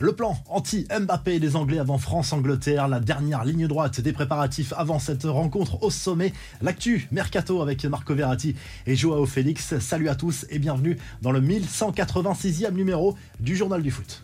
Le plan anti-Mbappé des Anglais avant France-Angleterre, la dernière ligne droite des préparatifs avant cette rencontre au sommet. L'actu Mercato avec Marco Verratti et Joao Félix. Salut à tous et bienvenue dans le 1186e numéro du Journal du Foot.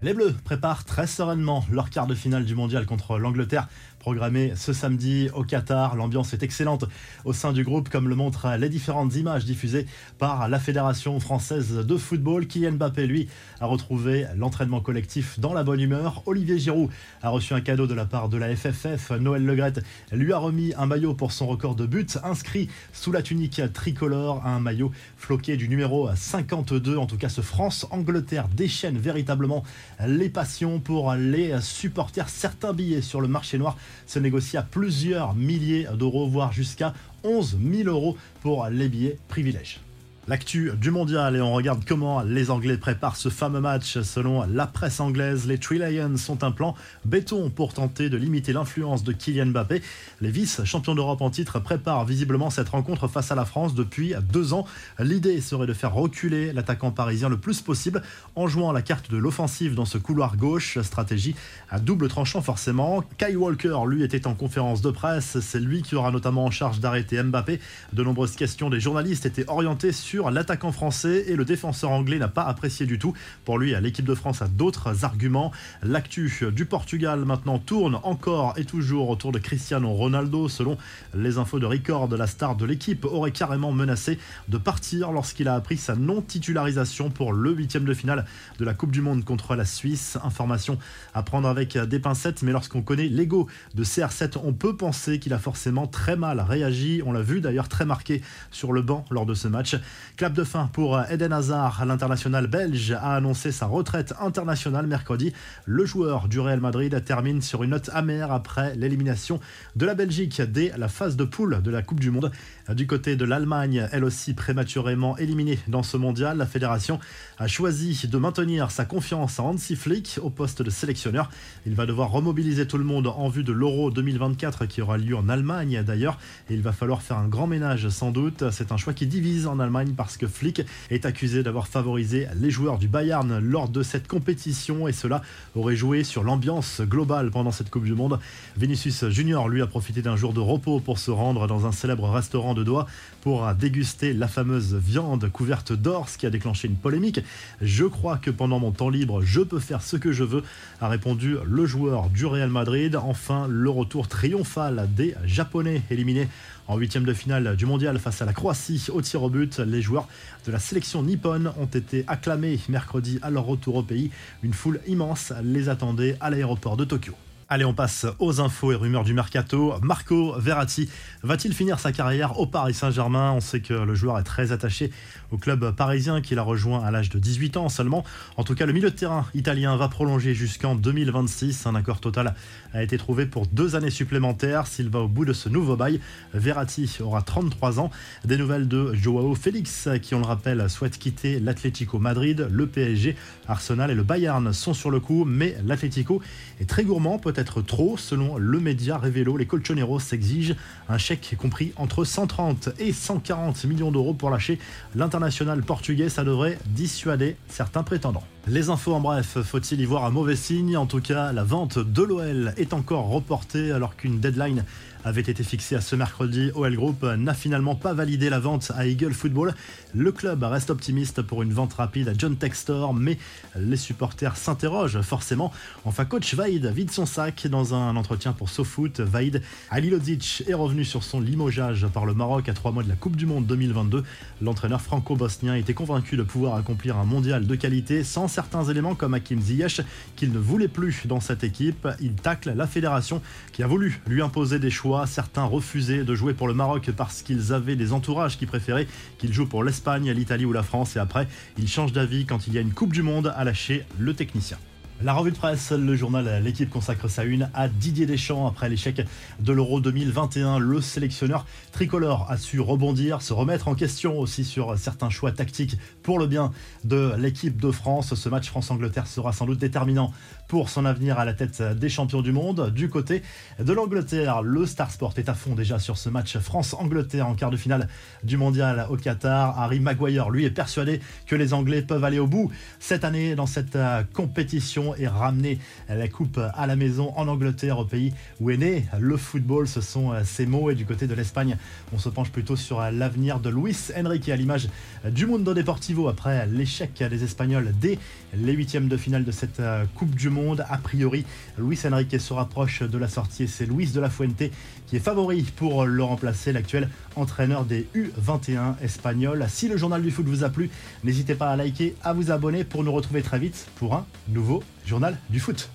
Les Bleus préparent très sereinement leur quart de finale du mondial contre l'Angleterre programmé ce samedi au Qatar. L'ambiance est excellente au sein du groupe, comme le montrent les différentes images diffusées par la Fédération française de football. Kylian Mbappé, lui, a retrouvé l'entraînement collectif dans la bonne humeur. Olivier Giroud a reçu un cadeau de la part de la FFF. Noël Legrette lui a remis un maillot pour son record de buts, inscrit sous la tunique tricolore, un maillot floqué du numéro 52. En tout cas, ce France-Angleterre déchaîne véritablement les passions pour les supporters. Certains billets sur le marché noir se négocie à plusieurs milliers d'euros, voire jusqu'à 11 000 euros pour les billets privilèges l'actu du mondial et on regarde comment les Anglais préparent ce fameux match. Selon la presse anglaise, les Three Lions sont un plan béton pour tenter de limiter l'influence de Kylian Mbappé. Les vice-champions d'Europe en titre préparent visiblement cette rencontre face à la France depuis deux ans. L'idée serait de faire reculer l'attaquant parisien le plus possible en jouant la carte de l'offensive dans ce couloir gauche. Stratégie à double tranchant forcément. Kyle Walker, lui, était en conférence de presse. C'est lui qui aura notamment en charge d'arrêter Mbappé. De nombreuses questions des journalistes étaient orientées sur l'attaquant français et le défenseur anglais n'a pas apprécié du tout. Pour lui, l'équipe de France a d'autres arguments. L'actu du Portugal maintenant tourne encore et toujours autour de Cristiano Ronaldo. Selon les infos de Record, la star de l'équipe aurait carrément menacé de partir lorsqu'il a appris sa non-titularisation pour le huitième de finale de la Coupe du Monde contre la Suisse. Information à prendre avec des pincettes, mais lorsqu'on connaît l'ego de CR7, on peut penser qu'il a forcément très mal réagi. On l'a vu d'ailleurs très marqué sur le banc lors de ce match. Clap de fin pour Eden Hazard. L'international belge a annoncé sa retraite internationale mercredi. Le joueur du Real Madrid termine sur une note amère après l'élimination de la Belgique dès la phase de poule de la Coupe du Monde. Du côté de l'Allemagne, elle aussi prématurément éliminée dans ce mondial, la fédération a choisi de maintenir sa confiance à Hansi Flick au poste de sélectionneur. Il va devoir remobiliser tout le monde en vue de l'Euro 2024 qui aura lieu en Allemagne d'ailleurs. Il va falloir faire un grand ménage sans doute. C'est un choix qui divise en Allemagne parce que Flick est accusé d'avoir favorisé les joueurs du Bayern lors de cette compétition et cela aurait joué sur l'ambiance globale pendant cette Coupe du Monde. Vinicius Junior lui a profité d'un jour de repos pour se rendre dans un célèbre restaurant de Doha pour déguster la fameuse viande couverte d'or, ce qui a déclenché une polémique. Je crois que pendant mon temps libre, je peux faire ce que je veux, a répondu le joueur du Real Madrid. Enfin, le retour triomphal des Japonais éliminés en huitième de finale du mondial face à la Croatie au tir au but. Les joueurs de la sélection nippone ont été acclamés mercredi à leur retour au pays. Une foule immense les attendait à l'aéroport de Tokyo. Allez, on passe aux infos et rumeurs du mercato. Marco Verratti va-t-il finir sa carrière au Paris Saint-Germain? On sait que le joueur est très attaché au club parisien qu'il a rejoint à l'âge de 18 ans seulement. En tout cas, le milieu de terrain italien va prolonger jusqu'en 2026. Un accord total a été trouvé pour deux années supplémentaires. S'il va au bout de ce nouveau bail, Verratti aura 33 ans. Des nouvelles de Joao Félix, qui, on le rappelle, souhaite quitter l'Atlético Madrid, le PSG, Arsenal et le Bayern sont sur le coup, mais l'Atlético est très gourmand, être trop. Selon le média Revelo, les Colchoneros s'exigent un chèque compris entre 130 et 140 millions d'euros pour lâcher l'international portugais. Ça devrait dissuader certains prétendants. Les infos en bref, faut-il y voir un mauvais signe? En tout cas, la vente de l'OL est encore reportée alors qu'une deadline avait été fixée à ce mercredi. OL Group n'a finalement pas validé la vente à Eagle Football. Le club reste optimiste pour une vente rapide à John Textor, mais les supporters s'interrogent forcément. Enfin, coach Vaid vide son sac dans un entretien pour SoFoot. Vaid Alilodzic est revenu sur son limogeage par le Maroc à trois mois de la Coupe du Monde 2022. L'entraîneur franco-bosnien était convaincu de pouvoir accomplir un mondial de qualité sans certains éléments comme Hakim Ziyech qu'il ne voulait plus dans cette équipe. Il tacle la fédération qui a voulu lui imposer des choix Certains refusaient de jouer pour le Maroc parce qu'ils avaient des entourages qui préféraient qu'ils jouent pour l'Espagne, l'Italie ou la France. Et après, ils changent d'avis quand il y a une Coupe du Monde à lâcher le technicien. La revue de presse, le journal L'équipe consacre sa une à Didier Deschamps après l'échec de l'Euro 2021. Le sélectionneur tricolore a su rebondir, se remettre en question aussi sur certains choix tactiques pour le bien de l'équipe de France. Ce match France-Angleterre sera sans doute déterminant pour son avenir à la tête des champions du monde. Du côté de l'Angleterre, le Star Sport est à fond déjà sur ce match France-Angleterre en quart de finale du mondial au Qatar. Harry Maguire, lui, est persuadé que les Anglais peuvent aller au bout cette année dans cette compétition et ramener la coupe à la maison en Angleterre, au pays où est né le football. Ce sont ces mots. Et du côté de l'Espagne, on se penche plutôt sur l'avenir de Luis Enrique à l'image du Mundo Deportivo après l'échec des Espagnols dès les huitièmes de finale de cette Coupe du Monde. A priori, Luis Enrique se rapproche de la sortie et c'est Luis de la Fuente qui est favori pour le remplacer, l'actuel entraîneur des U21 espagnols. Si le journal du foot vous a plu, n'hésitez pas à liker, à vous abonner pour nous retrouver très vite pour un nouveau Journal du foot.